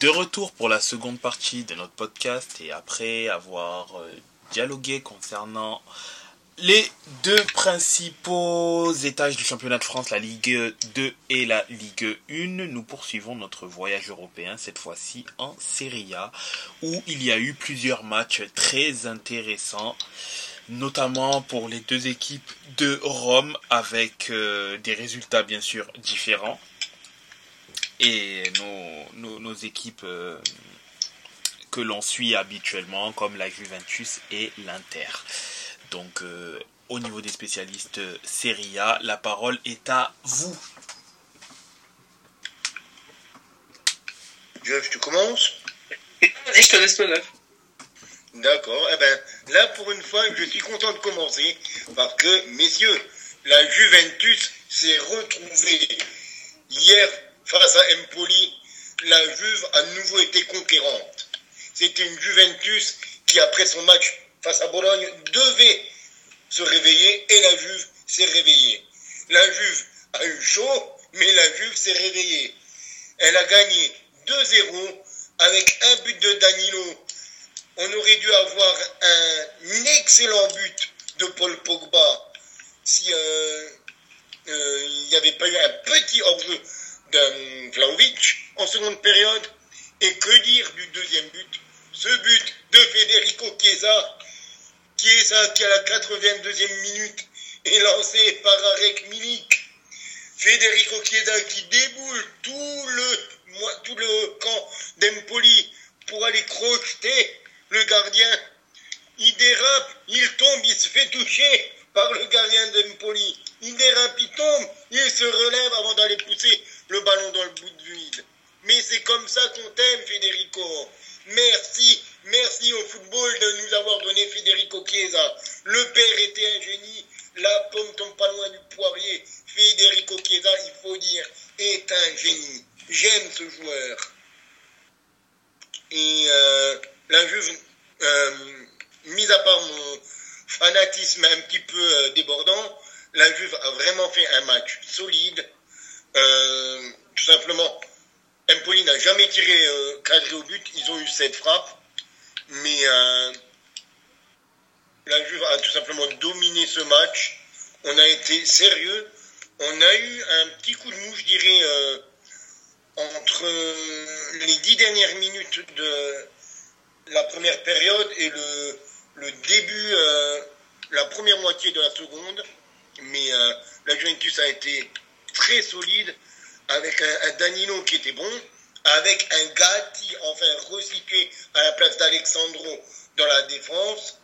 de retour pour la seconde partie de notre podcast et après avoir euh, dialogué concernant les deux principaux étages du championnat de France, la Ligue 2 et la Ligue 1, nous poursuivons notre voyage européen, cette fois-ci en Serie A, où il y a eu plusieurs matchs très intéressants, notamment pour les deux équipes de Rome, avec euh, des résultats bien sûr différents, et nos, équipes euh, que l'on suit habituellement, comme la Juventus et l'Inter. Donc, euh, au niveau des spécialistes euh, Serie A, la parole est à vous. Jeff, tu commences? Vas-y, je te laisse le neuf. D'accord. Eh ben, là, pour une fois, je suis content de commencer parce que, messieurs, la Juventus s'est retrouvée hier face à Empoli. La Juve a nouveau été conquérante. C'était une Juventus qui, après son match face à Bologne, devait se réveiller et la Juve s'est réveillée. La Juve a eu chaud, mais la Juve s'est réveillée. Elle a gagné 2-0 avec un but de Danilo. On aurait dû avoir un excellent but de Paul Pogba si euh, euh, il n'y avait pas eu un petit hors-jeu Vlaovic en seconde période. Et que dire du deuxième but? Ce but de Federico Chiesa Chiesa qui à la 82e minute est lancé par Arek Milik. Federico Chiesa qui déboule tout le, tout le camp d'Empoli pour aller crocheter le gardien. Il dérape, il tombe, il se fait toucher par le gardien d'Empoli. Il dérape, il tombe, il se relève avant d'aller pousser le ballon dans le bout de vide. Mais c'est comme ça qu'on t'aime, Federico. Merci, merci au football de nous avoir donné Federico Chiesa. Le père était un génie, la pomme tombe pas loin du poirier. Federico Chiesa, il faut dire, est un génie. J'aime ce joueur. Et euh, la Juve, euh, mis à part mon fanatisme un petit peu euh, débordant, la Juve a vraiment fait un match solide. Tout simplement, Empoli n'a jamais tiré euh, cadré au but. Ils ont eu cette frappe. Mais euh, la Juve a tout simplement dominé ce match. On a été sérieux. On a eu un petit coup de mou, je dirais, euh, entre les dix dernières minutes de la première période et le, le début, la première moitié de la seconde. Mais la Juventus a été très solide avec un, Danilo qui était bon, avec un Gatti enfin recyclé à la place d'Alexandro dans la défense.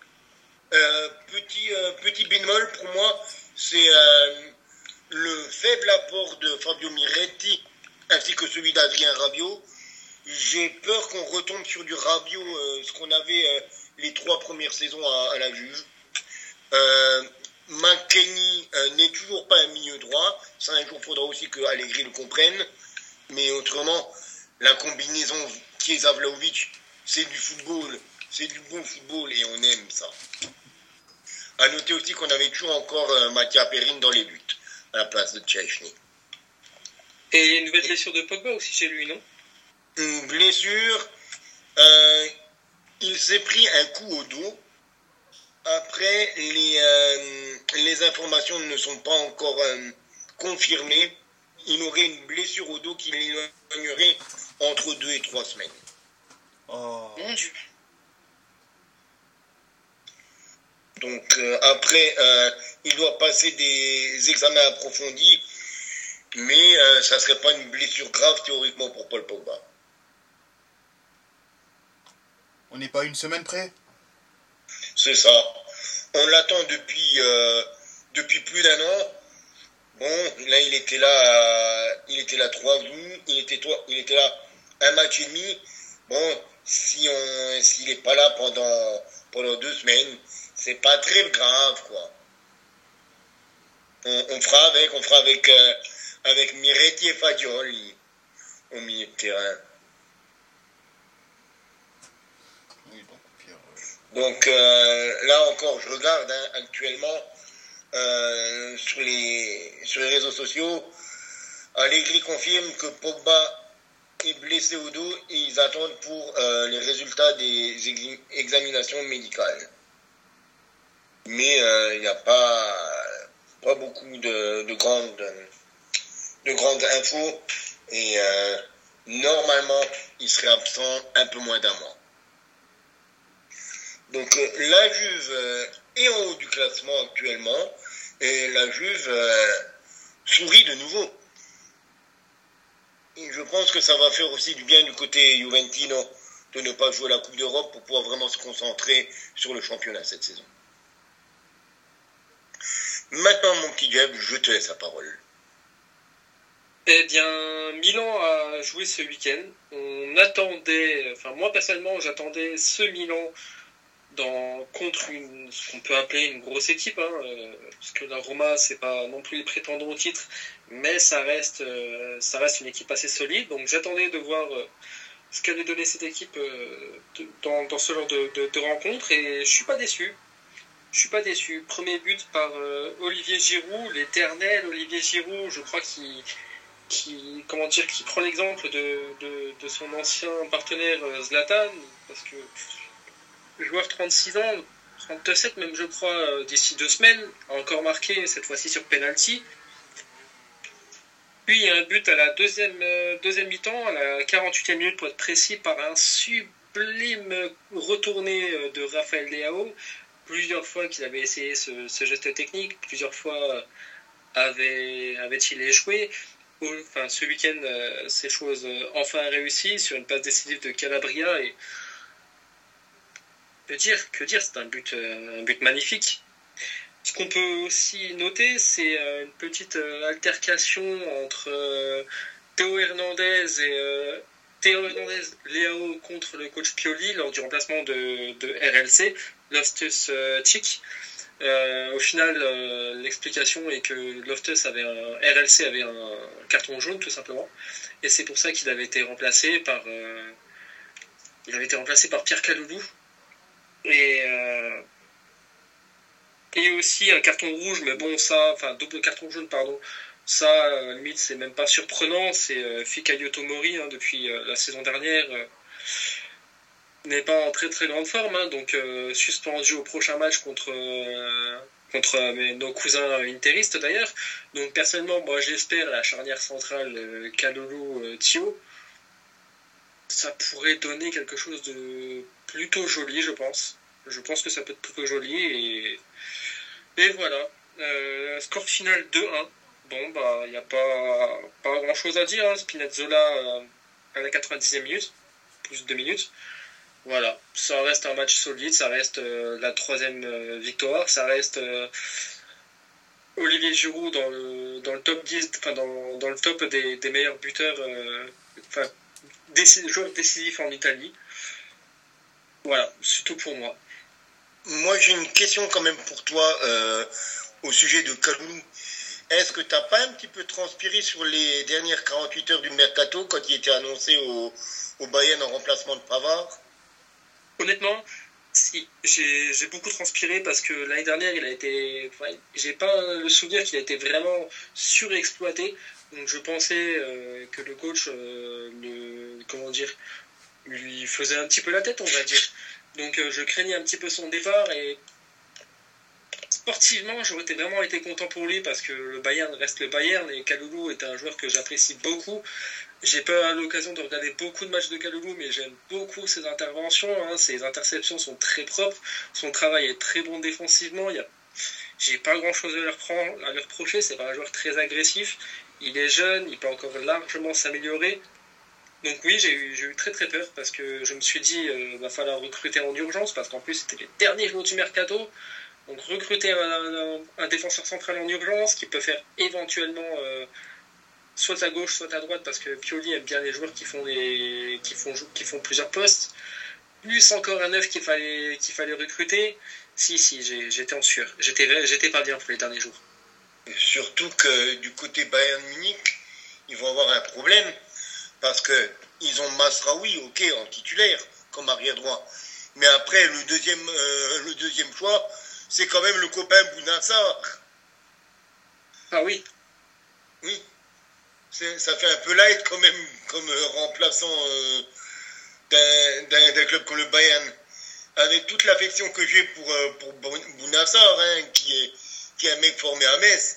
Euh, petit, euh, petit bémol pour moi, c'est euh, le faible apport de Fabio Miretti ainsi que celui d'Adrien Rabiot. J'ai peur qu'on retombe sur du Rabiot, ce qu'on avait les trois premières saisons à, à la Juve. McKenny euh, n'est toujours pas un milieu droit. Ça, un jour, faudra aussi que Allegri le comprenne. Mais autrement, la combinaison Chiesa-Vlaovic, c'est du football. C'est du bon football et on aime ça. À noter aussi qu'on avait toujours encore euh, Mathia Perrine dans les buts, à la place de Tchèchny. Et une nouvelle blessure de Pogba aussi chez lui, non? Une blessure. Euh, il s'est pris un coup au dos après, les, euh, les informations ne sont pas encore euh, confirmées. Il aurait une blessure au dos qui l'éloignerait entre deux et trois semaines. Oh. Mon Dieu. Donc euh, après, il doit passer des examens approfondis, mais ça ne serait pas une blessure grave théoriquement pour Paul Pogba. On n'est pas une semaine près? C'est ça. On l'attend depuis, euh, depuis plus d'un an. Bon, là, il était là, il était là trois jours, il était, il était là un match et demi. Bon, si on, s'il n'est pas là pendant, pendant deux semaines, c'est pas très grave, quoi. On, fera avec, on fera avec, euh, avec Miretti et Fagioli au milieu de terrain. Donc euh, là encore, je regarde hein, actuellement euh, sur, les, sur les réseaux sociaux. Allegri confirme que Pogba est blessé au dos et ils attendent pour euh, les résultats des examinations médicales. Mais il n'y a pas, pas beaucoup de, de, grandes, de grandes infos et normalement il serait absent un peu moins d'un mois. Donc la Juve est en haut du classement actuellement et la Juve sourit de nouveau. Et je pense que ça va faire aussi du bien du côté Juventino de ne pas jouer la Coupe d'Europe pour pouvoir vraiment se concentrer sur le championnat cette saison. Maintenant, mon petit Jeb, je te laisse la parole. Eh bien, Milan a joué ce week-end. On attendait, enfin moi personnellement, j'attendais ce Milan contre ce qu'on peut appeler une grosse équipe, hein, euh, parce que la Roma, c'est pas non plus les prétendants au titre, mais ça reste, euh, ça reste une équipe assez solide. Donc j'attendais de voir euh, ce qu'allait donner cette équipe dans, dans, ce genre de, de, de, rencontre, et je suis pas déçu. Je suis pas déçu. Premier but par Olivier Giroud, l'éternel Olivier Giroud, je crois qu'il qui comment dire qui prend l'exemple de, de, de, son ancien partenaire Zlatan parce que joueur 36 ans, 37 même je crois, euh, d'ici deux semaines, a encore marqué, cette fois-ci sur penalty. Puis il y a un but à la deuxième, euh, deuxième mi-temps, à la 48e minute pour être précis, par un sublime retourné euh, de Raphaël Leao. Plusieurs fois qu'il avait essayé ce, geste technique, plusieurs fois avait, avait-il échoué. Enfin, ce week-end, ces choses enfin réussies sur une passe décisive de Calabria et que dire, que dire, c'est un but, euh, un but magnifique. Ce qu'on peut aussi noter, c'est euh, une petite euh, altercation entre Théo Hernandez et Théo Hernandez Léo contre le coach Pioli lors du remplacement de, de RLC, Loftus Chick. au final, l'explication est que Loftus avait un, RLC avait un carton jaune tout simplement, et c'est pour ça qu'il avait été remplacé par, il avait été remplacé par Pierre Caloulou, et, euh, et aussi un carton rouge, mais bon, ça, enfin, double carton jaune, pardon. Ça, euh, limite, c'est même pas surprenant. C'est euh, Fikayo Tomori, hein, depuis la saison dernière, n'est pas en très très grande forme. Hein, donc, suspendu au prochain match contre, contre nos cousins interistes d'ailleurs. Donc, personnellement, moi, j'espère la charnière centrale Kalolo-Tio. Ça pourrait donner quelque chose de plutôt joli, je pense. Je pense que ça peut être plutôt joli. Et, et voilà. Euh, score final 2-1. Bon, bah, il n'y a pas, pas grand chose à dire. Hein. Spinazzola euh, à la 90e minute, plus de 2 minutes. Voilà, ça reste un match solide, ça reste euh, la troisième victoire, ça reste Olivier Giroud dans le, dans le top 10, enfin dans, dans le top des, des meilleurs buteurs, enfin, joueurs décisifs en Italie. Voilà, c'est tout pour moi. Moi, j'ai une question quand même pour toi euh, au sujet de Kalou. Est-ce que tu n'as pas un petit peu transpiré sur les dernières 48 heures du mercato quand il était annoncé au, au Bayern en remplacement de Pavard? Honnêtement, si, j'ai beaucoup transpiré parce que l'année dernière, il a été. j'ai pas le souvenir qu'il a été vraiment surexploité. Donc je pensais euh, que le coach, euh, le, comment dire, lui faisait un petit peu la tête, on va dire. Donc euh, je craignais un petit peu son départ et sportivement, j'aurais vraiment été content pour lui parce que le Bayern reste le Bayern et Kaloulou est un joueur que j'apprécie beaucoup. J'ai pas l'occasion de regarder beaucoup de matchs de Kaloulou, mais j'aime beaucoup ses interventions. Hein. Ses interceptions sont très propres, son travail est très bon défensivement. Il y a... J'ai pas grand chose à lui, à lui reprocher, c'est pas un joueur très agressif. Il est jeune, il peut encore largement s'améliorer. Donc oui, j'ai eu, très très peur parce que je me suis dit, euh, va falloir recruter en urgence parce qu'en plus c'était les derniers jours du mercato. Donc recruter un, défenseur central en urgence qui peut faire éventuellement euh, soit à gauche, soit à droite parce que Pioli aime bien les joueurs qui font, plusieurs postes. Plus encore un neuf qu'il fallait, fallait recruter. Si, si, j'étais en sueur. J'étais pas bien pour les derniers jours. Surtout que du côté Bayern Munich, ils vont avoir un problème parce que ils ont Masraoui, ok, en titulaire, comme arrière droit. Mais après, le deuxième, euh, le deuxième choix, c'est quand même le copain Bounassar. Ah oui. Oui. ça fait un peu light quand même comme remplaçant d'un club comme le Bayern. Avec toute l'affection que j'ai pour, pour Bounassar, hein, qui, est, qui est un mec formé à Metz,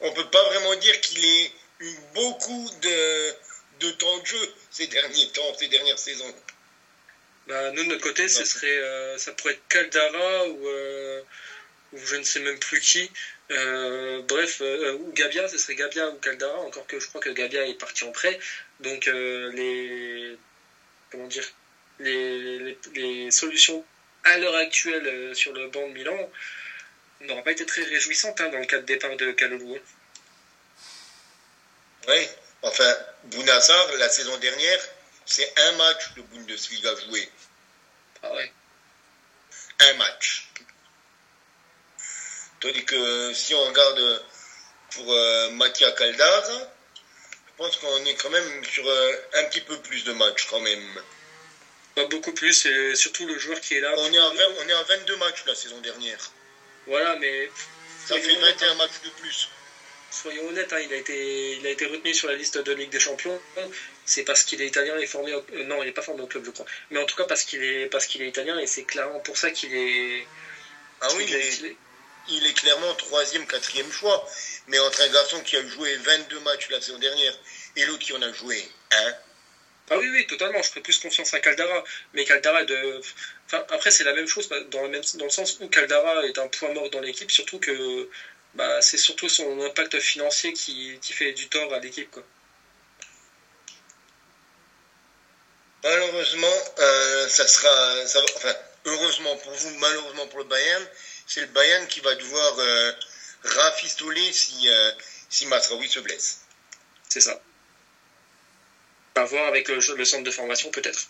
on peut pas vraiment dire qu'il ait eu beaucoup de, de temps de jeu ces derniers temps, ces dernières saisons. Bah, nous, de notre côté, ce serait, euh, ça pourrait être Caldara ou, euh, ou, je ne sais même plus qui. Euh, bref, ou Gabia, ce serait Gabia ou Caldara, encore que je crois que Gabia est parti en prêt. Donc, les. Comment dire les, les, les solutions à l'heure actuelle sur le banc de Milan n'aura pas été très réjouissante hein, dans le cas de départ de Kalulu. Oui, enfin, Bounassar, la saison dernière, c'est un match de Bundesliga joué. Ah ouais. Un match. Tandis que si on regarde pour euh, Mattia Caldar, je pense qu'on est quand même sur euh, un petit peu plus de matchs quand même. Pas beaucoup plus, et surtout le joueur qui est là. On est, à on est à 22 matchs la saison dernière. Voilà, mais. Ça fait 21 matchs de plus. Soyons honnêtes, hein, il, a été, il a été retenu sur la liste de Ligue des Champions. C'est parce qu'il est italien et formé. Au, euh, non, il n'est pas formé au club, je crois. Mais en tout cas, parce qu'il est, parce qu'il est italien et c'est clairement pour ça qu'il est. Ah oui, il est, il est clairement troisième, quatrième choix. Mais entre un garçon qui a joué 22 matchs la saison dernière et l'autre qui en a joué un. Ah oui, oui, totalement. Je ferai plus confiance à Caldara. Mais Caldara, de... Enfin, après, c'est la même chose dans le, même... dans le sens où Caldara est un point mort dans l'équipe, surtout que bah, c'est surtout son impact financier qui, qui fait du tort à l'équipe. Quoi. Malheureusement, euh, ça sera. Ça enfin, heureusement pour vous, malheureusement pour le Bayern, c'est le Bayern qui va devoir euh, rafistoler si, euh, si Masraoui se blesse. C'est ça. À voir avec le, le centre de formation, peut-être.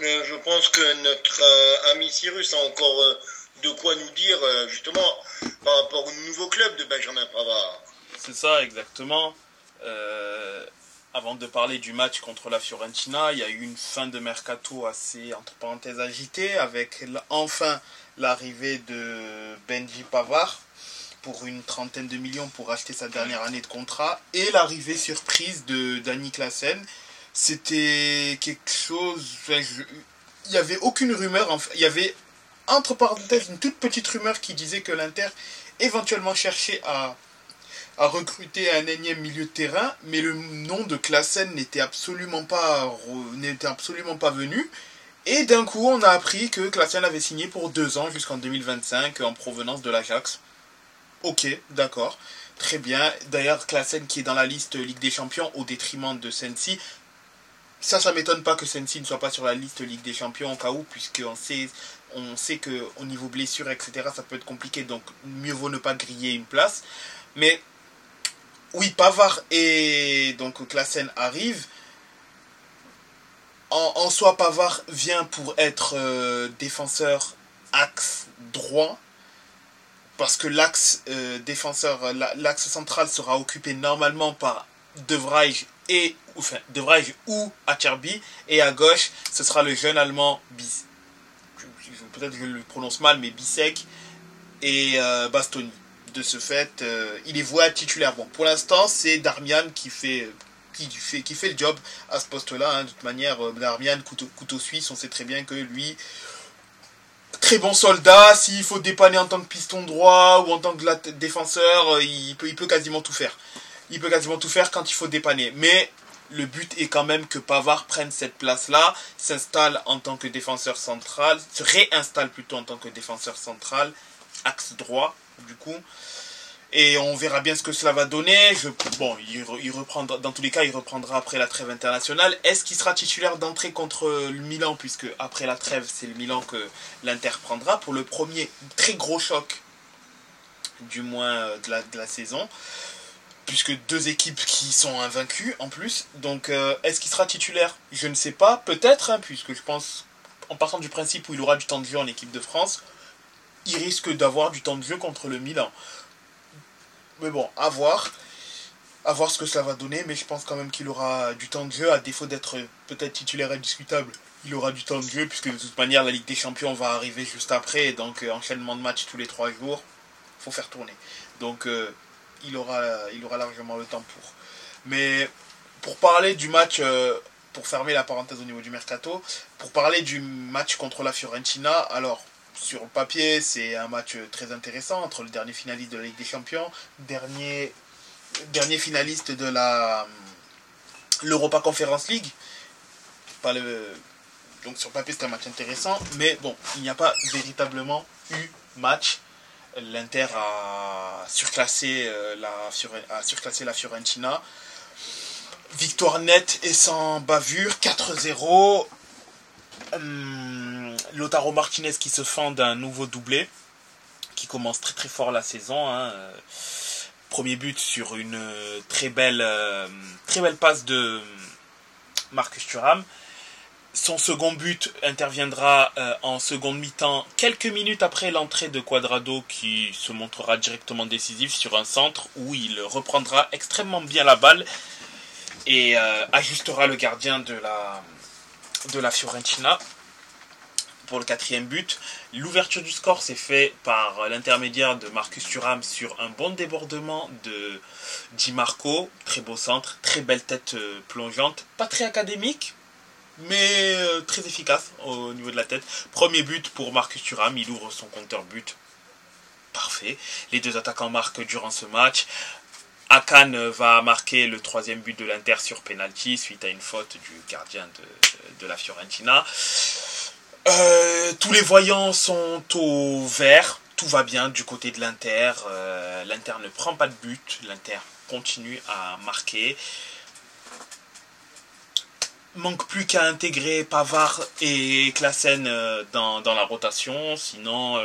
je pense que notre ami Cyrus a encore de quoi nous dire euh, justement par rapport au nouveau club de Benjamin Pavard. C'est ça, exactement. Euh, avant de parler du match contre la Fiorentina, il y a eu une fin de mercato assez, entre parenthèses, agitée, avec enfin l'arrivée de Benji Pavard pour une trentaine de millions pour acheter sa dernière année de contrat, et l'arrivée surprise de Danny Klassen. C'était quelque chose... il n'y avait aucune rumeur, en fait, il y avait entre parenthèses, une toute petite rumeur qui disait que l'Inter éventuellement cherchait à, recruter un énième milieu de terrain, mais le nom de Klassen n'était absolument pas n'était absolument pas venu. Et d'un coup, on a appris que Klassen avait signé pour deux ans jusqu'en 2025 en provenance de l'Ajax. Ok, d'accord. Très bien. D'ailleurs, Klassen qui est dans la liste Ligue des Champions au détriment de Sensi. Ça, ça m'étonne pas que Sensi ne soit pas sur la liste Ligue des Champions au cas où, puisqu'on sait on sait qu'au niveau blessure, etc., ça peut être compliqué, donc mieux vaut ne pas griller une place. Mais oui, Pavard et donc Klassen arrivent. En, soi, Pavard vient pour être euh, défenseur axe droit. Parce que l'axe euh, défenseur, l'axe central sera occupé normalement par De Vrij et enfin, De ou. Et à gauche, ce sera le jeune allemand Bis peut-être je le prononce mal, mais Bisek et euh, Bastoni. De ce fait, euh, il est à titulaire. Bon, pour l'instant, c'est Darmian qui fait, qui, fait, qui fait le job à ce poste-là. Hein. De toute manière, euh, Darmian, couteau, couteau suisse, on sait très bien que lui, très bon soldat. S'il faut dépanner en tant que piston droit ou en tant que défenseur, il peut, il peut quasiment tout faire. Il peut quasiment tout faire quand il faut dépanner. Mais le but est quand même que Pavard prenne cette place-là, s'installe en tant que défenseur central, se réinstalle plutôt en tant que défenseur central, axe droit, du coup. Et on verra bien ce que cela va donner. Bon, il, reprendra, dans tous les cas, il reprendra après la trêve internationale. Est-ce qu'il sera titulaire d'entrée contre le Milan, puisque après la trêve, c'est le Milan que l'Inter prendra pour le premier très gros choc, du moins euh, de la saison puisque deux équipes qui sont invaincues en plus. Donc euh, est-ce qu'il sera titulaire? Je ne sais pas, peut-être, hein, puisque je pense, en partant du principe où il aura du temps de jeu en équipe de France, il risque d'avoir du temps de jeu contre le Milan. Mais bon, à voir. À voir ce que cela va donner, mais je pense quand même qu'il aura du temps de jeu, à défaut d'être peut-être titulaire indiscutable. Il aura du temps de jeu, puisque de toute manière, la Ligue des Champions va arriver juste après, donc euh, enchaînement de matchs tous les trois jours, faut faire tourner. Donc, euh, il aura, largement le temps pour. Mais pour parler du match, euh, pour fermer la parenthèse au niveau du mercato, pour parler du match contre la Fiorentina, alors sur le papier, c'est un match très intéressant entre le dernier finaliste de la Ligue des Champions, dernier, dernier finaliste de la l'Europa Conference League. Donc sur le papier, c'est un match intéressant, mais bon, il n'y a pas véritablement eu match. L'Inter a surclassé, euh, la, a surclassé la Fiorentina. Victoire nette et sans bavure, 4-0. Hum, Lotaro Martinez qui se fend d'un nouveau doublé, qui commence très très fort la saison. Hein. Premier but sur une très belle, euh, très belle passe de Marcus Thuram. Son second but interviendra euh, en seconde mi-temps, quelques minutes après l'entrée de Quadrado qui se montrera directement décisif sur un centre où il reprendra extrêmement bien la balle et euh, ajustera le gardien de la, de la Fiorentina pour le quatrième but. L'ouverture du score s'est fait par l'intermédiaire de Marcus Thuram sur un bon débordement de Di Marco. Très beau centre, très belle tête euh, plongeante. Pas très académique, mais euh, très efficace au niveau de la tête. Premier but pour Marcus Thuram, il ouvre son compteur but. Parfait. Les deux attaquants marquent durant ce match. Akan va marquer le troisième but de l'Inter sur penalty suite à une faute du gardien de, la Fiorentina. Euh, tous les voyants sont au vert. Tout va bien du côté de l'Inter. Euh, L'Inter ne prend pas de but. L'Inter continue à marquer. Manque plus qu'à intégrer Pavard et Klassen euh, dans, la rotation. Sinon,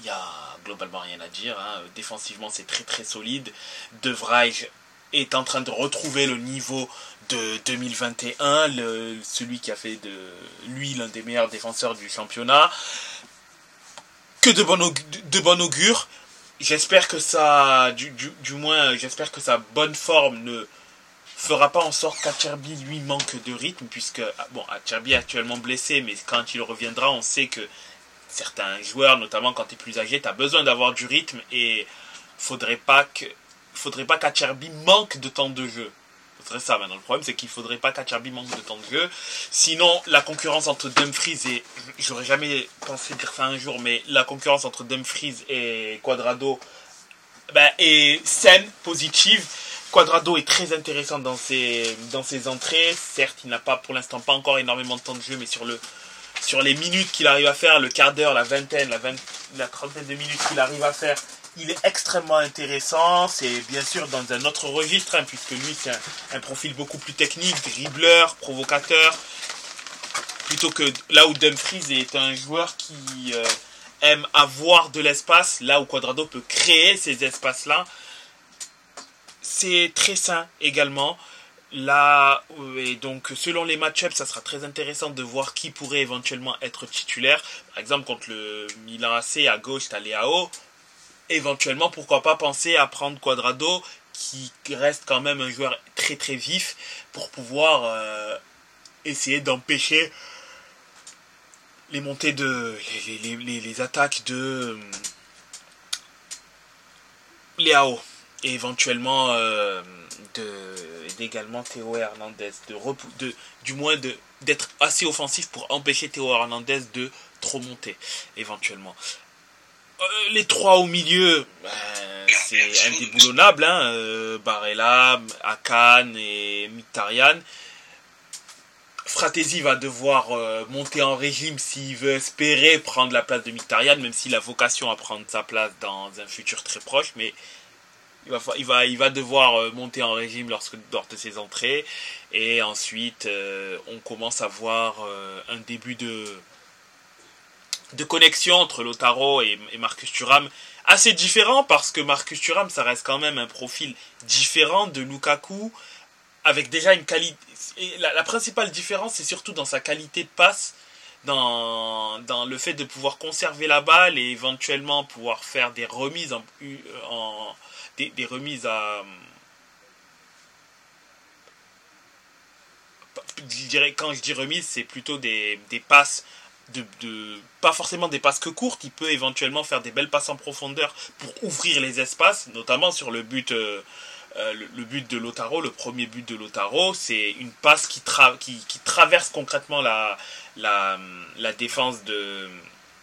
il y a globalement rien à dire. Hein. Défensivement, c'est très très solide. De Vrij est en train de retrouver le niveau de 2021, celui qui a fait de lui l'un des meilleurs défenseurs du championnat. Que de bon, de bon augure. J'espère que ça, du, du, moins, j'espère que sa bonne forme ne fera pas en sorte qu'Acherby lui manque de rythme, puisque, ah, bon, Acherby est actuellement blessé, mais quand il reviendra, on sait que certains joueurs, notamment quand tu es plus âgé, tu as besoin d'avoir du rythme et faudrait pas que faudrait pas qu'Acherby manque de temps de jeu. Ce serait ça maintenant. Le problème, c'est qu'il faudrait pas qu'Acherby manque de temps de jeu. Sinon, la concurrence entre Dumfries et. J'aurais jamais pensé dire ça un jour, mais la concurrence entre Dumfries et Quadrado ben, est saine, positive. Quadrado est très intéressant dans ses, dans entrées. Certes, il n'a pas pour l'instant pas encore énormément de temps de jeu, mais sur le, sur les minutes qu'il arrive à faire, le quart d'heure, la vingtaine, la, la trentaine de minutes qu'il arrive à faire, il est extrêmement intéressant. C'est bien sûr dans un autre registre, hein, puisque lui, c'est un, profil beaucoup plus technique, dribbleur, provocateur. Plutôt que là où Dumfries est un joueur qui euh, aime avoir de l'espace, là où Quadrado peut créer ces espaces-là. C'est très sain également. Là, et donc selon les match-ups, ça sera très intéressant de voir qui pourrait éventuellement être titulaire. Par exemple, contre le Milan AC à gauche, t'as Léao. Éventuellement, pourquoi pas penser à prendre Quadrado, qui reste quand même un joueur très très vif, pour pouvoir euh, essayer d'empêcher les montées de. les, les, attaques de. Euh, Léao. Et éventuellement. Euh, d'également Théo Hernandez, de, de du moins de d'être assez offensif pour empêcher Théo Hernandez de trop monter éventuellement. Euh, les trois au milieu, ben, c'est indéboulonnable, hein, euh, Barella, Akan et Mkhitaryan. Fratesi va devoir euh, monter en régime s'il veut espérer prendre la place de Mkhitaryan, même s'il a vocation à prendre sa place dans un futur très proche, mais il va, il va, devoir euh, monter en régime lorsque, lors de ses entrées. Et ensuite, euh, on commence à voir euh, un début de, de connexion entre Lotaro et, Marcus Thuram. Assez différent parce que Marcus Thuram, ça reste quand même un profil différent de Lukaku. Avec déjà une qualité. La, principale différence, c'est surtout dans sa qualité de passe. Dans, dans, le fait de pouvoir conserver la balle et éventuellement pouvoir faire des remises en des, remises à. Je dirais, quand je dis remise, c'est plutôt des, passes de, pas forcément des passes que courtes, il peut éventuellement faire des belles passes en profondeur pour ouvrir les espaces, notamment sur le but, euh, euh, le, but de Lotaro, le premier but de Lotaro, c'est une passe qui, qui, traverse concrètement la, la, la défense de,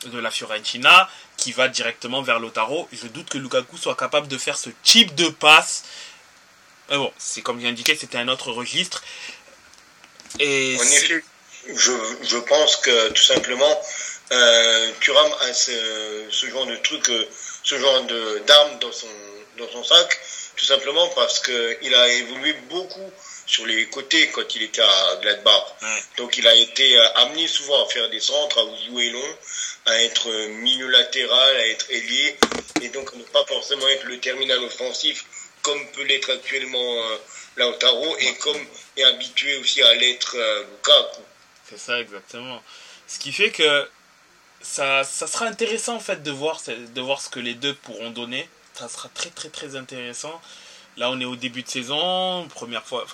de la Fiorentina, qui va directement vers Lotaro. Je doute que Lukaku soit capable de faire ce type de passe. Mais bon, c'est comme j'ai indiqué, c'était un autre registre. Et je, je, pense que tout simplement, euh, Thuram a ce, ce, genre de truc, euh, ce genre d'armes dans son, dans son sac, tout simplement parce qu'il a évolué beaucoup sur les côtés quand il était à Gladbach. Donc il a été euh, amené souvent à faire des centres, à jouer long, à être milieu latéral, à être ailier, et donc ne pas forcément être le terminal offensif comme peut l'être actuellement euh, Lautaro et comme est habitué aussi à l'être euh, Lukaku. C'est ça exactement. Ce qui fait que ça, ça sera intéressant en fait de voir, de voir ce que les deux pourront donner. Ça sera très très très intéressant. Là, on est au début de saison, première fois,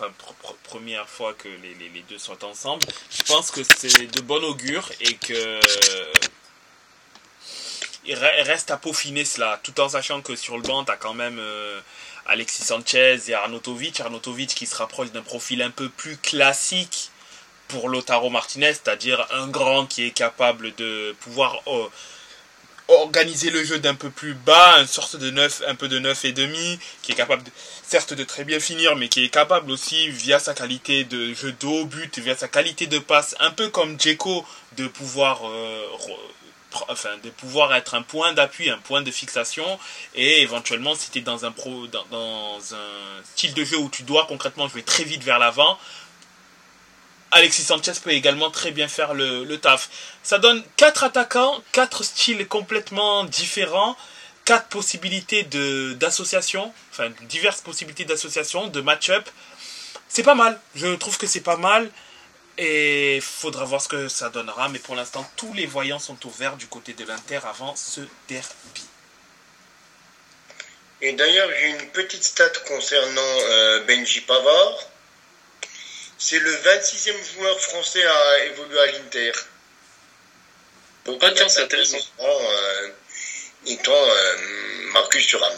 que les, deux sont ensemble. Je pense que c'est de bon augure et que il reste à peaufiner cela, tout en sachant que sur le banc, tu quand même euh, Alexis Sanchez et Arnautovic. Arnautovic qui se rapproche d'un profil un peu plus classique pour Lotaro Martinez, c'est-à-dire un grand qui est capable de pouvoir euh, organiser le jeu d'un peu plus bas, une sorte de neuf, un peu de neuf et demi, qui est capable certes de très bien finir, mais qui est capable aussi via sa qualité de jeu d'eau but, via sa qualité de passe, un peu comme Djeko, de pouvoir euh, de pouvoir être un point d'appui, un point de fixation, et éventuellement si tu es dans un pro dans, un style de jeu où tu dois concrètement jouer très vite vers l'avant, Alexis Sanchez peut également très bien faire le, taf. Ça donne quatre attaquants, quatre styles complètement différents, quatre possibilités d'association, enfin diverses possibilités d'association, de match-up. C'est pas mal. Je trouve que c'est pas mal. Et faudra voir ce que ça donnera. Mais pour l'instant, tous les voyants sont ouverts du côté de l'Inter avant ce derby. Et d'ailleurs, j'ai une petite stat concernant euh, Benji Pavard. C'est le 26e joueur français à évoluer à l'Inter. Donc, ah, tiens, c'est intéressant. Euh, étant euh, Marcus Thuram.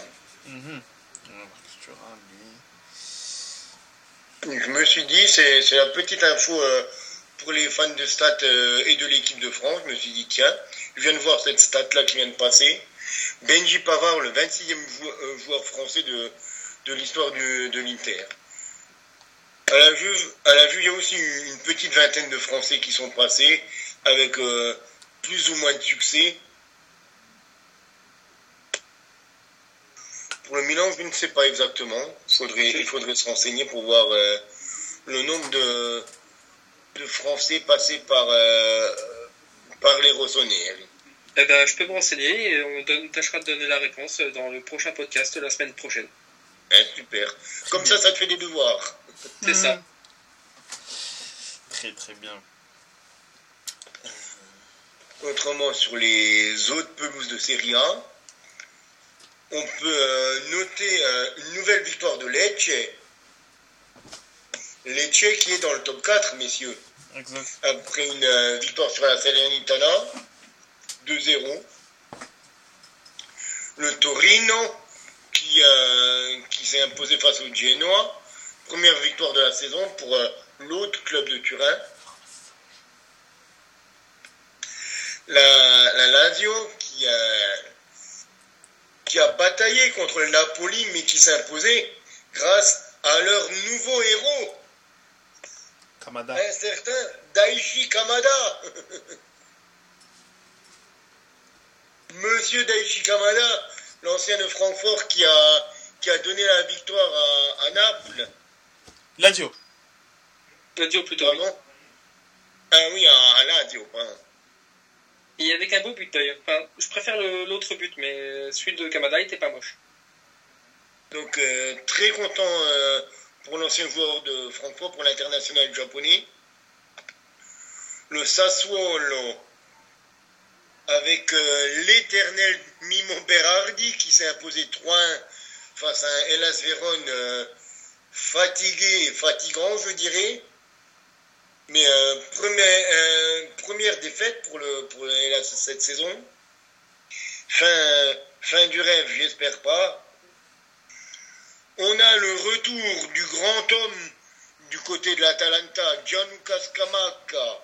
Mhm. Je me suis dit, c'est la petite info euh, pour les fans de stats et de l'équipe de France. Je me suis dit, tiens, je viens de voir cette stat-là qui vient de passer. Benji Pavard, le 26e joueur français de, de l'histoire de l'Inter. À la Juve, à la il y a aussi une petite vingtaine de Français qui sont passés avec euh, plus ou moins de succès. Pour le Milan, je ne sais pas exactement. Faudrait, il faudrait se renseigner pour voir euh, le nombre de, de Français passés par, euh, par les Rossonniers. Eh ben, je peux me renseigner et on tâchera de donner la réponse dans le prochain podcast la semaine prochaine. Eh, super. Comme ça, ça te fait des devoirs. C'est ça. Très très bien. Autrement, sur les autres pelouses de Serie A, on peut euh, noter euh, une nouvelle victoire de Lecce. Lecce qui est dans le top 4, messieurs. Après une euh, victoire sur la Salernitana, 2-0. Le Torino qui, qui s'est imposé face au Genoa première victoire de la saison pour euh, l'autre club de Turin. La, la Lazio qui a, qui a bataillé contre le Napoli mais qui s'est imposé grâce à leur nouveau héros. Kamada. Un certain Daichi Kamada. Monsieur Daichi Kamada, l'ancien de Francfort qui a, qui a donné la victoire à, à Naples. Lazio. Lazio plutôt. Pardon Ah oui, à, Lazio. Il y avait qu'un beau but d'ailleurs. Enfin, je préfère l'autre but, mais celui de Kamada était pas moche. Donc euh, très content euh, pour l'ancien joueur de Francfort, pour l'international japonais. Le Sassuolo avec euh, l'éternel Mimo Berardi qui s'est imposé 3-1 face à un Hellas Vérone fatigué, fatigant, je dirais. Mais euh, euh, première défaite pour, le, pour cette saison. Fin, fin du rêve, j'espère pas. On a le retour du grand homme du côté de l'Atalanta, Gianluca Scamacca,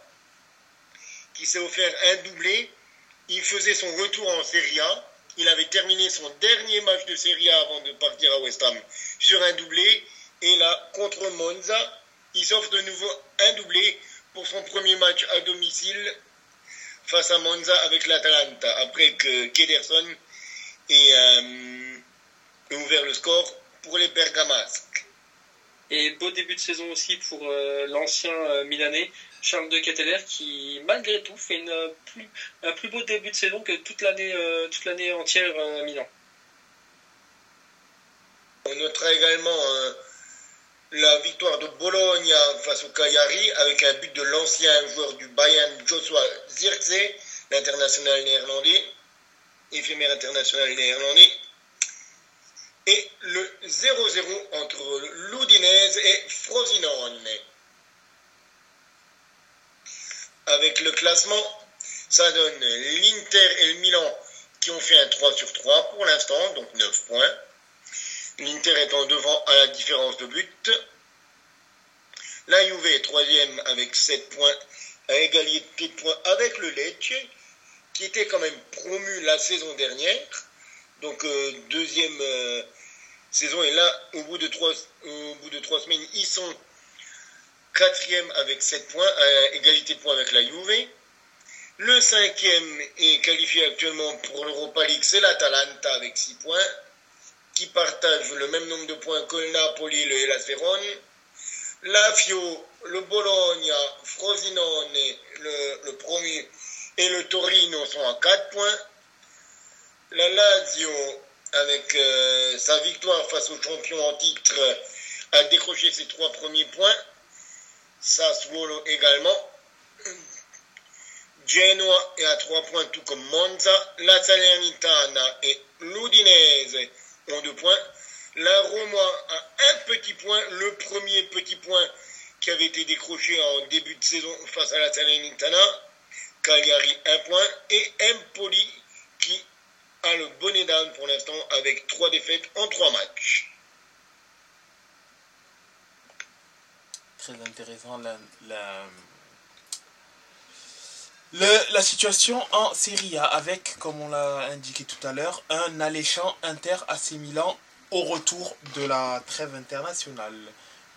qui s'est offert un doublé. Il faisait son retour en Serie A. Il avait terminé son dernier match de Serie A avant de partir à West Ham sur un doublé. Et là, contre Monza, il s'offre de nouveau un doublé pour son premier match à domicile face à Monza avec l'Atalanta, après que Kederson ait, euh, ouvert le score pour les Bergamasques. Et beau début de saison aussi pour euh, l'ancien euh, Milanais, Charles de Ketteler, qui malgré tout fait une, plus, un plus beau début de saison que toute l'année toute l'année entière à Milan. On notera également la victoire de Bologne face au Cagliari avec un but de l'ancien joueur du Bayern Joshua Zirkzee, l'international néerlandais, éphémère international néerlandais, et le 0-0 entre l'Udinese et Frosinone. Avec le classement, ça donne l'Inter et le Milan qui ont fait un 3 sur 3 pour l'instant, donc 9 points. L'Inter étant devant à la différence de but. La Juve est troisième avec 7 points à égalité de points avec le Lecce, qui était quand même promu la saison dernière. Donc euh, deuxième euh, saison et là, au bout de trois, au bout de trois semaines, ils sont quatrième avec 7 points à égalité de points avec la Juve. Le cinquième est qualifié actuellement pour l'Europa League, c'est l'Atalanta avec 6 points qui partagent le même nombre de points que le Napoli et la Verone. La Fio, le Bologna, Frosinone, le, le premier et le Torino sont à 4 points. La Lazio, avec euh, sa victoire face au champion en titre, a décroché ses trois premiers points. Sassuolo également. Genoa est à 3 points, tout comme Monza. La Salernitana et l'Udinese deux points. La Roma a un petit point, le premier petit point qui avait été décroché en début de saison face à la Salernitana. Cagliari un point et Empoli qui a le bonnet d'âne pour l'instant avec trois défaites en trois matchs. Très intéressant la situation en Serie A avec, comme on l'a indiqué tout à l'heure, un alléchant Inter AC Milan au retour de la trêve internationale.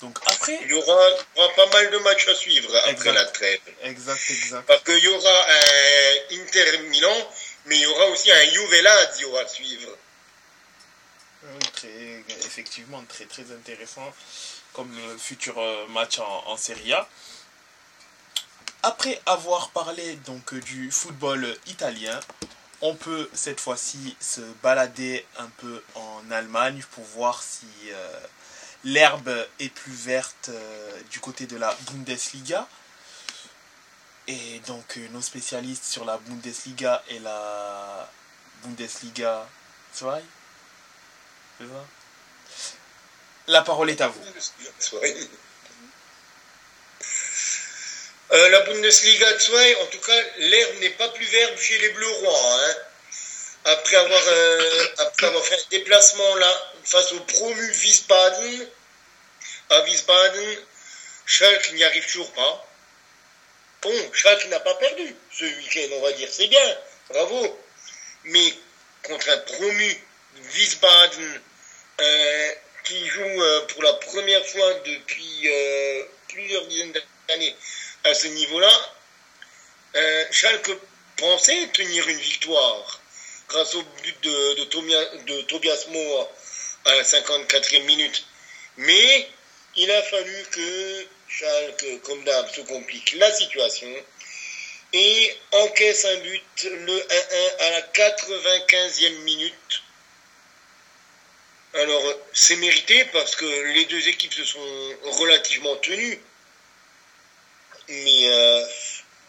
Donc après... Il y aura, pas mal de matchs à suivre après la trêve. Exact, exact. Parce qu'il y aura un Inter Milan, mais il y aura aussi un Juve Lazio à suivre. très, effectivement, très très intéressant comme futur euh, match en, en Serie A. Après avoir parlé donc du football italien, on peut cette fois-ci se balader un peu en Allemagne pour voir si euh, l'herbe est plus verte euh, du côté de la Bundesliga. Et donc euh, nos spécialistes sur la Bundesliga et la Bundesliga 2. C'est ça La parole est à vous. Euh, la Bundesliga 2, en tout cas, l'herbe n'est pas plus verte chez les Bleus Rois. Hein. Après, avoir, euh, après avoir fait un déplacement là, face au promu Wiesbaden, à Wiesbaden, Schalke n'y arrive toujours pas. Bon, Schalke n'a pas perdu ce week-end, on va dire. C'est bien, bravo. Mais contre un promu Wiesbaden, euh, qui joue pour la première fois depuis plusieurs dizaines d'années à ce niveau-là, euh, Schalke pensait tenir une victoire grâce au but de, Tobias Moore à la 54e minute. Mais il a fallu que Schalke, comme d'hab, se complique la situation et encaisse un but, le 1-1 à la 95e minute. Alors, c'est mérité parce que les deux équipes se sont relativement tenues mais euh,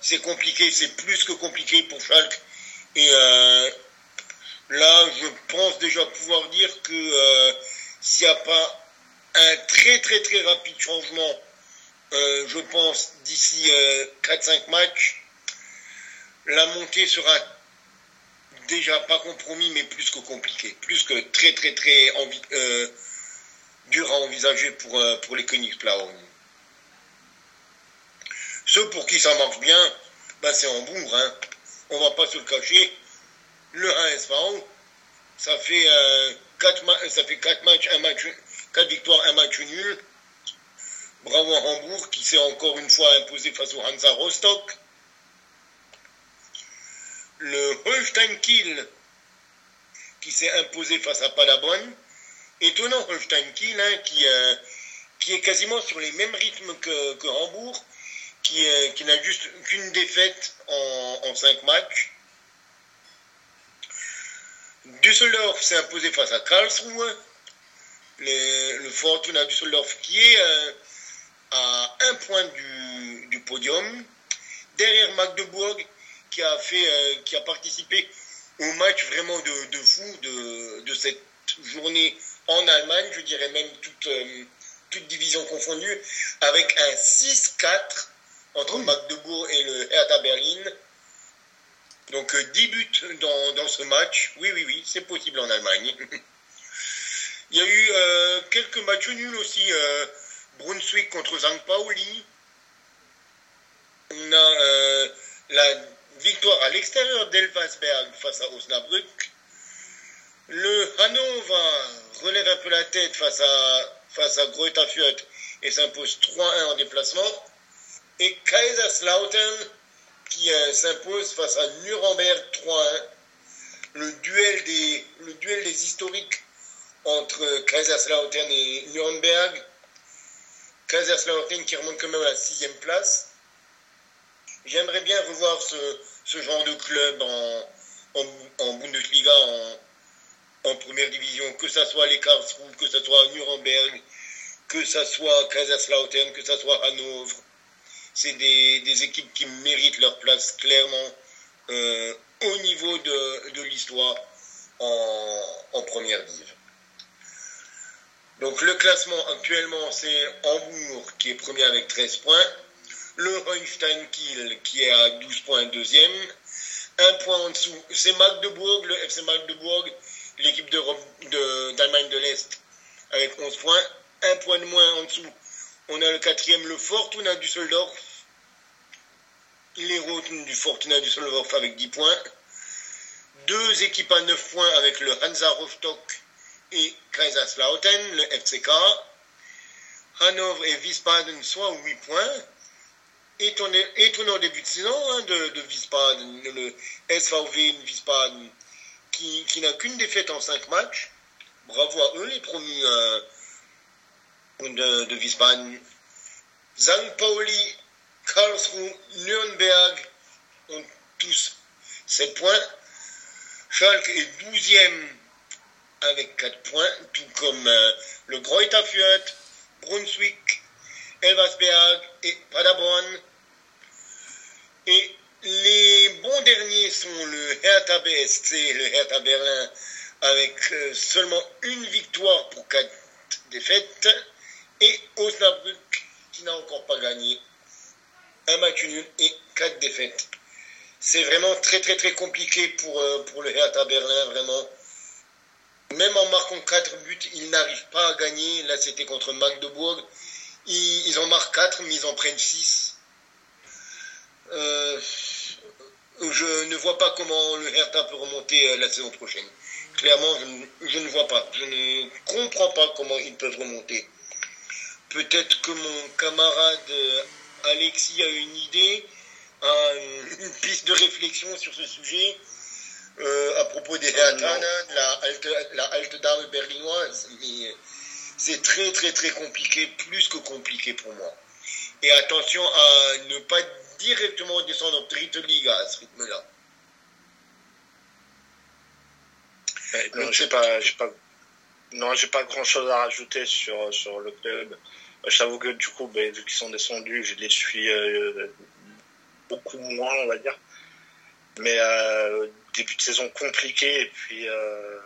c'est compliqué, c'est plus que compliqué pour Schalke. Et euh, là, je pense déjà pouvoir dire que euh, s'il n'y a pas un très très très rapide changement, je pense d'ici 4-5 matchs, la montée sera déjà pas compromis, mais plus que compliqué, plus que très très très euh, dur à envisager pour, euh, pour les Königsblauen. Ceux pour qui ça marche bien, bah c'est Hambourg, hein. on va pas se le cacher. Le HSV, ça fait, euh, 4 ça fait 4 matchs, un match, 4 victoires, un match nul. Bravo à Hambourg qui s'est encore une fois imposé face au Hansa Rostock le Holstein Kiel qui s'est imposé face à Paderborn. Étonnant Holstein Kiel hein, qui, euh, qui est quasiment sur les mêmes rythmes que Hambourg, qui, euh, qui n'a juste qu'une défaite en, en cinq matchs. Düsseldorf s'est imposé face à Karlsruhe. le Fortuna Düsseldorf qui est euh, à un point du, du podium. Derrière Magdebourg qui a fait, euh, qui a participé au match vraiment de, de fou de, de, cette journée en Allemagne, je dirais même toute, toute division confondue, avec un 6-4 entre Magdebourg et le Hertha Berlin. Donc 10 euh, buts dans, dans, ce match. Oui, oui, oui, c'est possible en Allemagne. Il y a eu quelques matchs nuls aussi. Brunswick contre. Pauli. On a la victoire à l'extérieur d'Elfasberg face à Osnabrück. Le Hannover relève un peu la tête face à, face à Fürth et s'impose 3-1 en déplacement. Et Kaiserslautern qui euh, s'impose face à Nuremberg 3-1. Le duel, des, le historiques entre Kaiserslautern et Nuremberg. Kaiserslautern qui remonte quand même à la sixième place. J'aimerais bien revoir ce, genre de club en, en, Bundesliga, en, en, première division, que ce soit les Karlsruhe, que ce soit Nuremberg, que ce soit Kaiserslautern, que ce soit Hanovre. C'est des, équipes qui méritent leur place clairement euh, au niveau de, l'histoire en, en, première div. Donc le classement actuellement c'est Hambourg qui est premier avec 13 points le Rheinstein Kiel qui est à 12 points deuxième. Un point en dessous, c'est Magdebourg, le FC Magdebourg, l'équipe d'Allemagne de, l'Est avec 11 points. Un point de moins en dessous, on a le quatrième, le Fortuna Düsseldorf. Les Roten du Fortuna Düsseldorf avec 10 points. Deux équipes à 9 points avec le Hansa Rostock et Kaiserslautern, le FCK. Hanovre et Wiesbaden soit 8 points étonnant, début de saison hein, de, de Wiesbaden, le SVV Wiesbaden, qui, n'a qu'une défaite en cinq matchs. Bravo à eux, les promus euh, de, de Wiesbaden. St. Karlsruhe, Nürnberg ont tous 7 points. Schalke est 12e avec 4 points, tout comme euh, le Greuther Brunswick, Elversberg et Paderborn. Et les bons derniers sont le Hertha BSC, le Hertha Berlin, avec euh, seulement une victoire pour quatre défaites, et Osnabrück qui n'a encore pas gagné, un match nul et quatre défaites. C'est vraiment très très très compliqué pour, euh, pour le Hertha Berlin, vraiment. Même en marquant quatre buts, ils n'arrivent pas à gagner. Là, c'était contre Magdebourg. Ils, ils en marquent quatre, mais ils en prennent six. Euh, je ne vois pas comment le Hertha peut remonter euh, la saison prochaine. Clairement, je, ne vois pas. Je ne comprends pas comment ils peuvent remonter. Peut-être que mon camarade euh, Alexis a une idée, une piste de réflexion sur ce sujet à propos des Hertha, de la halte, la halte d'armes berlinoise. Mais c'est très très très compliqué, plus que compliqué pour moi. Et attention à ne pas directement descendre en Trite Liga à ce rythme-là. non, j'ai pas, pas, non, j'ai pas grand chose à rajouter sur, sur le club. Je t'avoue que du coup, ben, vu qu'ils sont descendus, je les suis euh, beaucoup moins, on va dire. Mais euh, début de saison compliqué, et puis euh,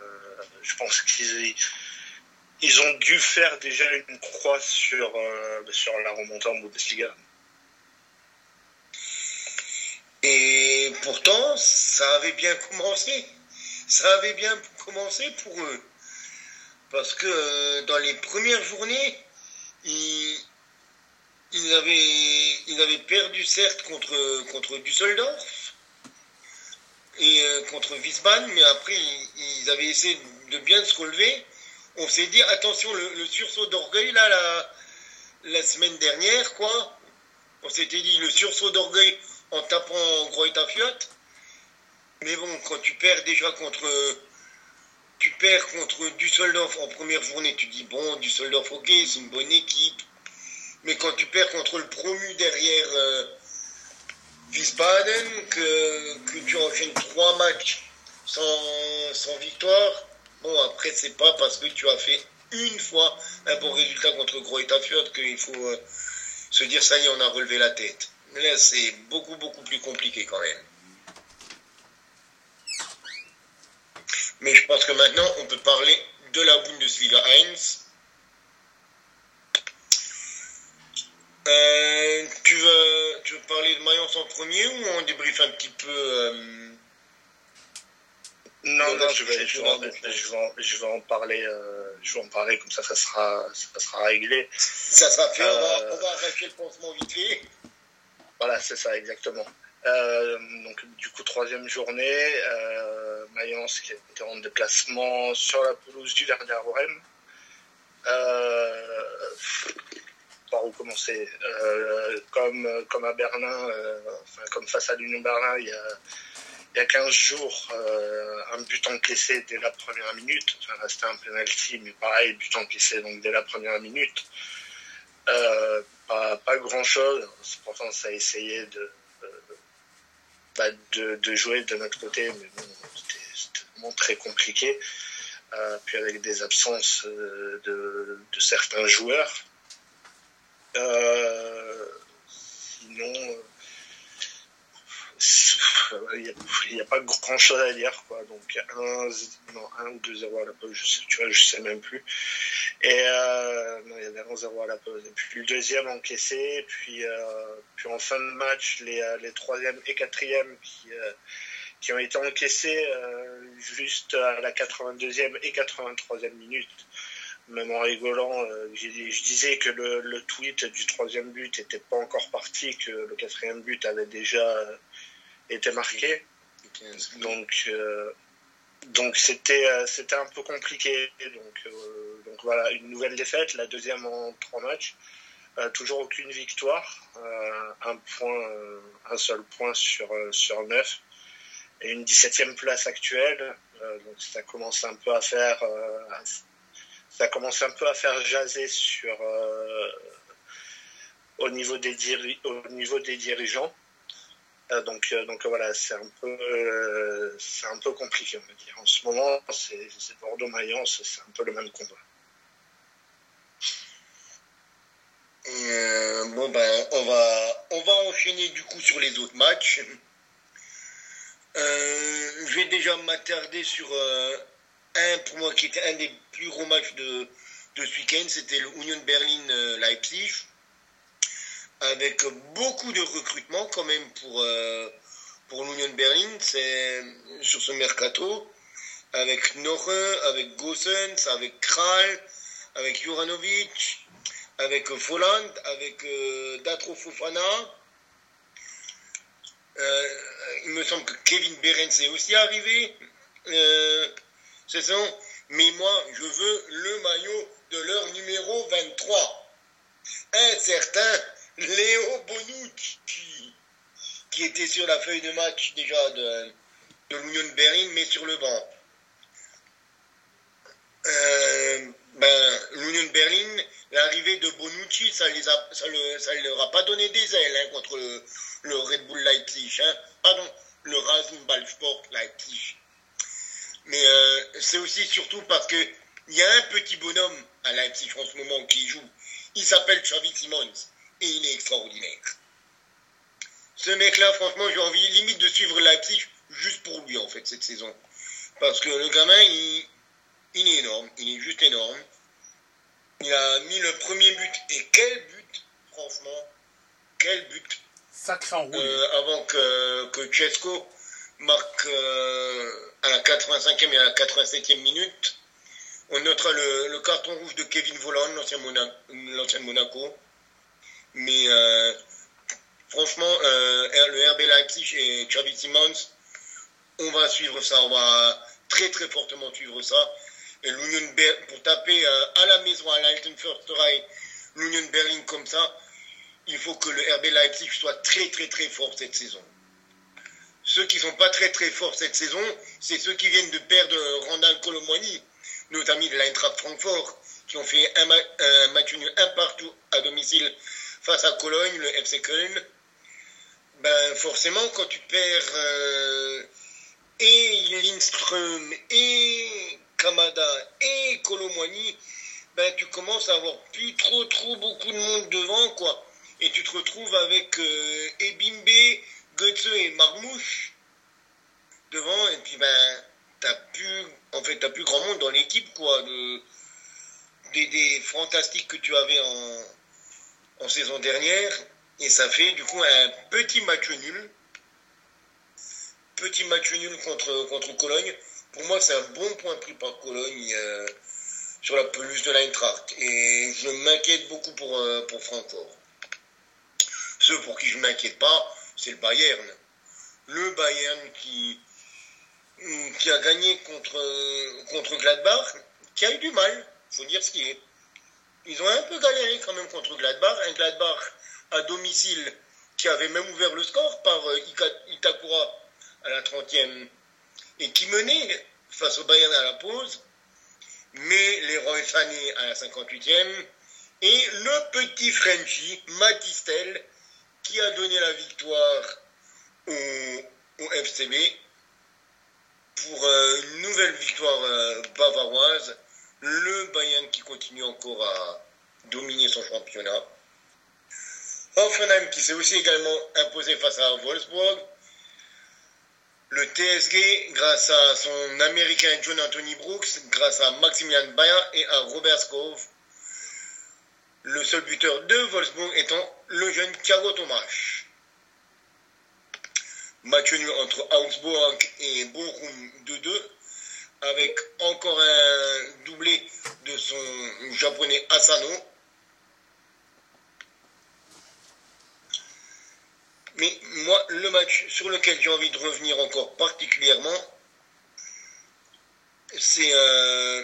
je pense qu'ils ils ont dû faire déjà une croix sur, sur la remontée en Bundesliga. Et pourtant, ça avait bien commencé. Ça avait bien commencé pour eux. Parce que euh, dans les premières journées, ils, avaient, ils avaient perdu certes contre, contre Düsseldorf et euh, contre Wiesbaden, mais après ils, avaient essayé de bien se relever. On s'est dit attention, le, sursaut d'orgueil là, la, la semaine dernière, quoi. On s'était dit le sursaut d'orgueil en tapant Greuther Fiat. Mais bon, quand tu perds déjà contre tu perds contre Düsseldorf en première journée, tu dis bon, Düsseldorf, ok, c'est une bonne équipe. Mais quand tu perds contre le promu derrière euh, Wiesbaden, que, que, tu enchaînes trois matchs sans, sans victoire, bon, après, c'est pas parce que tu as fait une fois un bon résultat contre Greuther Fürth qu'il faut euh, se dire ça y est, on a relevé la tête. Là, c'est beaucoup, beaucoup plus compliqué quand même. Mais je pense que maintenant, on peut parler de la Bundesliga 1. Euh, tu, veux, tu veux parler de Mayence en premier ou on débriefe un petit peu euh, Non, non, je vais, je, vais en, je, vais en, parler. Euh, je vais en parler comme ça, ça sera, ça sera réglé. Ça sera fait. on, va, on va arracher le pansement vite fait. Voilà, c'est ça, exactement. Euh, donc du coup troisième journée, euh, Mayence qui était en déplacement sur la pelouse du Werder Bremen. Euh, par où commencer? Euh, comme, comme à Berlin, enfin, comme face à l'Union Berlin, il y a, il y a 15 jours, un but encaissé dès la première minute. Enfin, c'était un penalty, mais pareil, but encaissé donc dès la première minute. pas, pas grand chose. Pourtant, ça a essayé de, de, jouer de notre côté, mais bon, c'était vraiment très compliqué. Euh, puis avec des absences euh, de, certains joueurs. Euh, sinon, il n'y a, pas grand chose à dire quoi. Donc un, ou deux 0 à la pause je sais, sais même plus. Et euh, il y avait un 0 à la pause. Et puis le deuxième encaissé puis euh, puis en fin de match les euh, les troisième et quatrième qui euh, qui ont été encaissés juste à la 82e et 83e minute. Même en rigolant, je, disais que le, le, tweet du troisième but n'était pas encore parti, que le quatrième but avait déjà était marqué. Donc, euh, donc c'était, euh, c'était un peu compliqué. Donc, euh, donc voilà, une nouvelle défaite, la deuxième en trois matchs. toujours aucune victoire, un point, un seul point sur sur neuf et une 17e place actuelle. donc ça commence un peu à faire, ça commence un peu à faire jaser sur au niveau des au niveau des dirigeants. Euh, donc, euh, donc voilà, c'est un peu, euh, un peu compliqué, on va dire. En ce moment, c'est Bordeaux-Mayence, c'est un peu le même combat. bon ben, on va, on va enchaîner du coup sur les autres matchs. je vais déjà m'attarder sur un pour moi qui était un des plus gros matchs de, de ce week-end, c'était le Union Berlin-Leipzig avec beaucoup de recrutement quand même pour, euh, pour l'Union Berlin, c'est sur ce mercato, avec Noche, avec Gossens, avec Kral, avec Juranovic, avec Folland, avec euh, Datro Fofana. Euh, il me semble que Kevin Berens est aussi arrivé. Euh, c'est ça. Mais moi, je veux le maillot de leur numéro 23. Un certain Léo Bonucci, qui était sur la feuille de match déjà de, l'Union Berlin, mais sur le banc. Euh, ben, l'Union Berlin, l'arrivée de Bonucci, ça a, ça, le, leur a pas donné des ailes hein, contre le, Red Bull Leipzig. Hein. Pardon, le Rasenballsport Leipzig. Mais euh, c'est aussi surtout parce que il y a un petit bonhomme à Leipzig en ce moment qui joue. Il s'appelle Xavi Simons et il est extraordinaire. Ce mec-là, franchement, j'ai envie limite de suivre Leipzig juste pour lui, en fait, cette saison. Parce que le gamin, il, il est énorme, il est juste énorme. Il a mis le premier but, et quel but, franchement, quel but. Sacré en euh, avant que, que Chesco marque à la 85e et à la 87e minute. On notera le, carton rouge de Kevin Voland, l'ancien Monaco. Mais franchement, le RB Leipzig et Xavi Simons, on va suivre ça. On va très très fortement suivre ça. Et l'Union pour taper à la maison à l'Altenförsterei l'Union Berlin comme ça, il faut que le RB Leipzig soit très très très fort cette saison. Ceux qui sont pas très très forts cette saison, c'est ceux qui viennent de perdre Randall Colomwani, notamment de l'Eintracht Francfort, qui ont fait un, match nul un partout à domicile face à Cologne, le FC Köln. Ben forcément, quand tu perds euh, et Lindström et Kamada et Colomwani, ben, tu commences à avoir plus trop trop beaucoup de monde devant, quoi. Et tu te retrouves avec euh, Ebimbe, Goethe et Marmouche devant, et puis ben, t'as plus, en fait, t'as plus grand monde dans l'équipe, quoi, de, des, fantastiques que tu avais en, en saison dernière, et ça fait du coup un petit match nul. Petit match nul contre, contre Cologne. Pour moi, c'est un bon point pris par Cologne. Euh, sur la pelouse de l'Eintracht. Et je m'inquiète beaucoup pour, euh, pour Francfort. Ceux pour qui je ne m'inquiète pas, c'est le Bayern. Le Bayern qui, qui a gagné contre, contre Gladbach, qui a eu du mal, faut dire ce qu'il est. Ils ont un peu galéré quand même contre Gladbach. Un Gladbach à domicile qui avait même ouvert le score par euh, Itakura à la 30e et qui menait face au Bayern à la pause mais Leroy Sané à la 58e, et le petit Frenchie, Matistel, qui a donné la victoire au, FCB pour euh, une nouvelle victoire euh, bavaroise. Le Bayern qui continue encore à dominer son championnat. Hoffenheim qui s'est aussi également imposé face à Wolfsburg le TSG grâce à son Américain John Anthony Brooks, grâce à Maximilian Bayer et à Robert Scove. Le seul buteur de Wolfsburg étant le jeune Thiago Thomas. Match nul entre Augsburg et Bochum 2-2, avec encore un doublé de son japonais Asano. Mais moi, le match sur lequel j'ai envie de revenir encore particulièrement, c'est euh,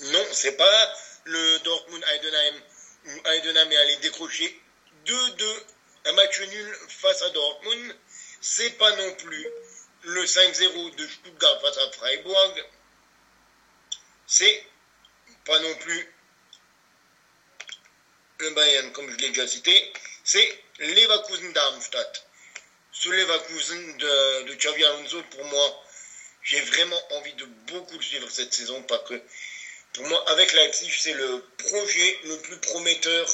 non, c'est pas le Dortmund Heidenheim où Heidenheim est allé décrocher 2-2, un match nul face à Dortmund. C'est pas non plus le 5-0 de Stuttgart face à Freiburg. C'est pas non plus le Bayern, comme je l'ai déjà cité. C'est Leverkusen-Darmstadt. Ce Leverkusen de, de Xavi Alonso, pour moi, j'ai vraiment envie de beaucoup suivre cette saison parce que pour moi, avec Leipzig, c'est le projet le plus prometteur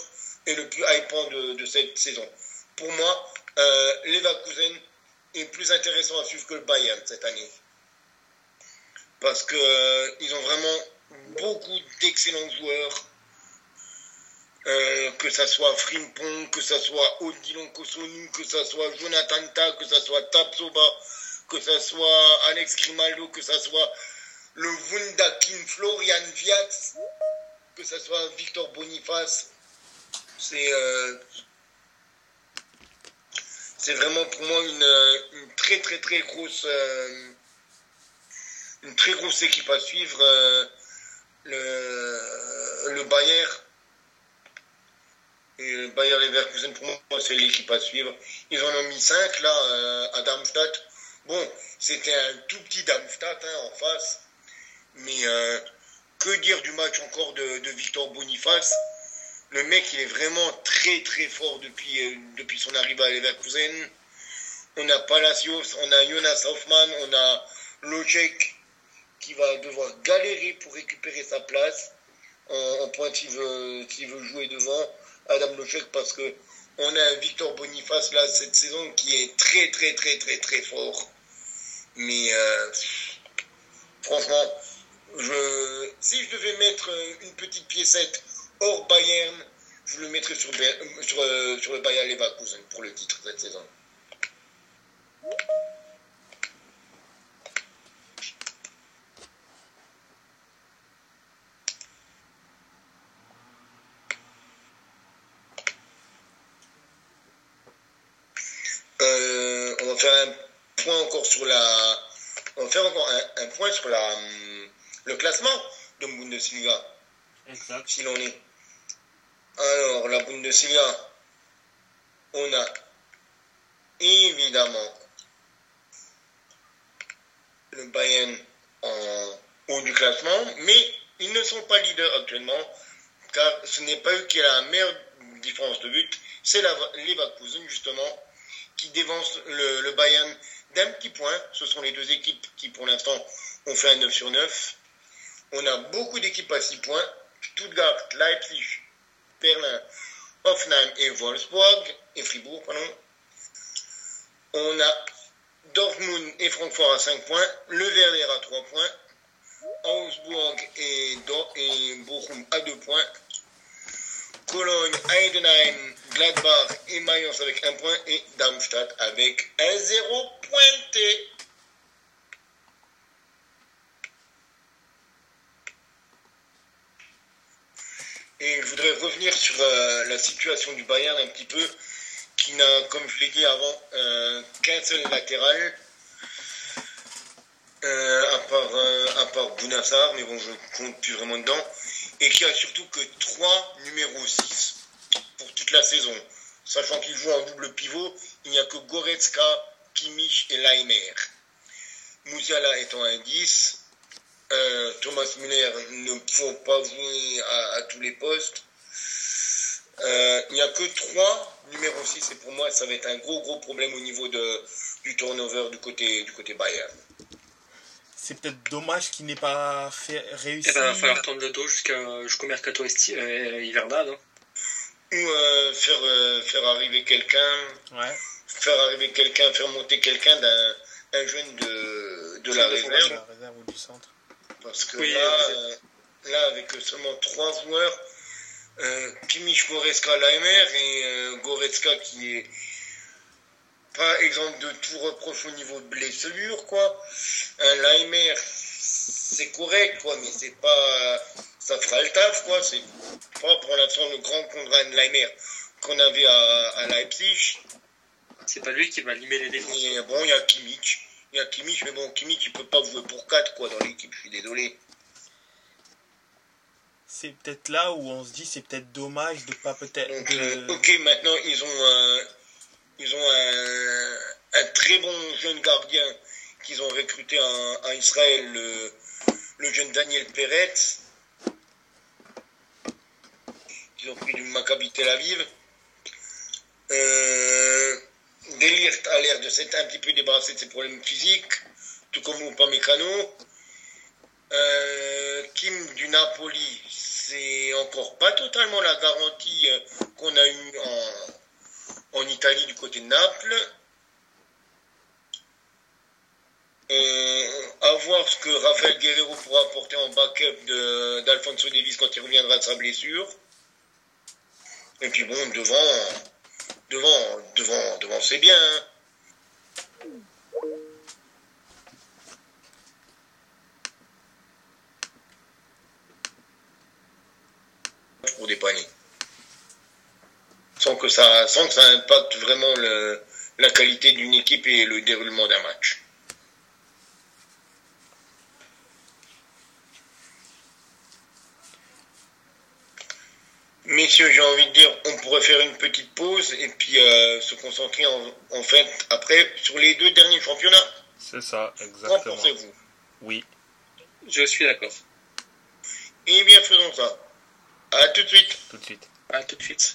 et le plus hypant de, cette saison. Pour moi, euh, Leverkusen est plus intéressant à suivre que le Bayern cette année. Parce qu'ils euh, ont vraiment beaucoup d'excellents joueurs euh, que ça soit Frimpong, que ça soit Odilon Kosonu, que ça soit Jonathan Ta, que ça soit Tapsoba, que ça soit Alex Grimaldo, que ça soit le Wundakin Florian Viatz, que ça soit Victor Boniface. C'est euh, c'est vraiment pour moi une, très très très grosse une très grosse équipe à suivre. le, le Bayern et Bayer Leverkusen, pour moi, c'est l'équipe à suivre. Ils en ont mis 5 là euh, à Darmstadt. Bon, c'était un tout petit Darmstadt hein, en face. Mais euh, que dire du match encore de, Victor Boniface? Le mec, il est vraiment très très fort depuis, euh, depuis son arrivée à Leverkusen. On a Palacios, on a Jonas Hoffmann, on a Locek qui va devoir galérer pour récupérer sa place en, en point s'il veut, veut jouer devant. Adam Lochek parce que on a un Victor Boniface là cette saison qui est très très très très très fort. Mais euh, franchement, si je devais mettre une petite piécette hors Bayern, je le mettrais sur, sur, euh, sur le Bayern Leverkusen pour le titre cette saison. va faire un point encore sur la. On va faire encore un, point sur la, hum, le classement de Bundesliga. Exact. Si l'on est. Alors, la Bundesliga, on a évidemment le Bayern en haut du classement, mais ils ne sont pas leaders actuellement, car ce n'est pas eux qui ont la meilleure différence de but, c'est Leverkusen justement, qui dévance le, Bayern d'un petit point, ce sont les deux équipes qui pour l'instant ont fait un 9 sur 9. On a beaucoup d'équipes à 6 points. Stuttgart, Leipzig, Berlin, Hoffenheim et Wolfsburg, et Fribourg, pardon. On a Dortmund et Francfort à 5 points, Le Verder à 3 points, Augsbourg et, Bochum à 2 points, Cologne, Heidenheim, Gladbach et Mayence avec 1 point, et Darmstadt avec 1-0. Et je voudrais revenir sur euh, la situation du Bayern un petit peu, qui n'a, comme je l'ai dit avant, euh, qu'un seul latéral, euh, à part, à Bounassar, mais bon, je compte plus vraiment dedans, et qui a surtout que 3 numéros 6 pour toute la saison. Sachant qu'il joue en double pivot, il n'y a que Goretzka Kimmich et Leimer. Mouziala étant un 10, Thomas Müller ne faut pas jouer à tous les postes. Euh, il n'y a que trois numéros 6 et pour moi ça va être un gros gros problème au niveau de, du turnover du côté, du côté Bayern. C'est peut-être dommage qu'il n'ait pas fait réussir. Eh ben, il va falloir tendre le dos jusqu'au mercato euh, hivernal. Hein. Ou euh, faire, faire arriver quelqu'un. Ouais. Faire arriver quelqu'un, faire monter quelqu'un d'un un jeune de, de la réserve. la réserve ou du centre. Parce que là, là, avec seulement trois joueurs, euh, Kimmich Goretzka Leimer et euh, Goretzka qui est pas exemple de tout reproche au niveau de blessure quoi. Un Leimer c'est correct quoi mais c'est pas ça fera le taf quoi c'est pas pour l'instant le grand contrat de Leimer qu'on avait à, à Leipzig. C'est pas lui qui va limer les défenses. Et bon il y a Kimmich il y a Kimmich mais bon Kimmich il peut pas jouer pour 4 quoi dans l'équipe je suis désolé c'est peut-être là où on se dit c'est peut-être dommage de pas peut-être. Euh, ok, maintenant ils ont un, ils ont un, très bon jeune gardien qu'ils ont recruté en, Israël, le, jeune Daniel Peretz, qu'ils ont pris du Maccabi Tel Aviv. Euh, Delirte a l'air de s'être un petit peu débarrassé de ses problèmes physiques, tout comme Upamecano. Euh, Kim du Napoli, c'est encore pas totalement la garantie euh, qu'on a eue en, en, Italie du côté de Naples. Euh, à voir ce que Rafael Guerrero pourra apporter en backup d'Alfonso Davis quand il reviendra de sa blessure. Et puis bon, devant, devant, devant, devant, c'est bien. Hein. pour dépanner. Sans que ça, sans que ça impacte vraiment la qualité d'une équipe et le déroulement d'un match. Messieurs, j'ai envie de dire, on pourrait faire une petite pause et puis euh, se concentrer en, fait après sur les deux derniers championnats. C'est ça, exactement. Qu'en pensez-vous? Oui. Je suis d'accord. Eh bien, faisons ça. À tout de suite. Tout de suite. À tout de suite.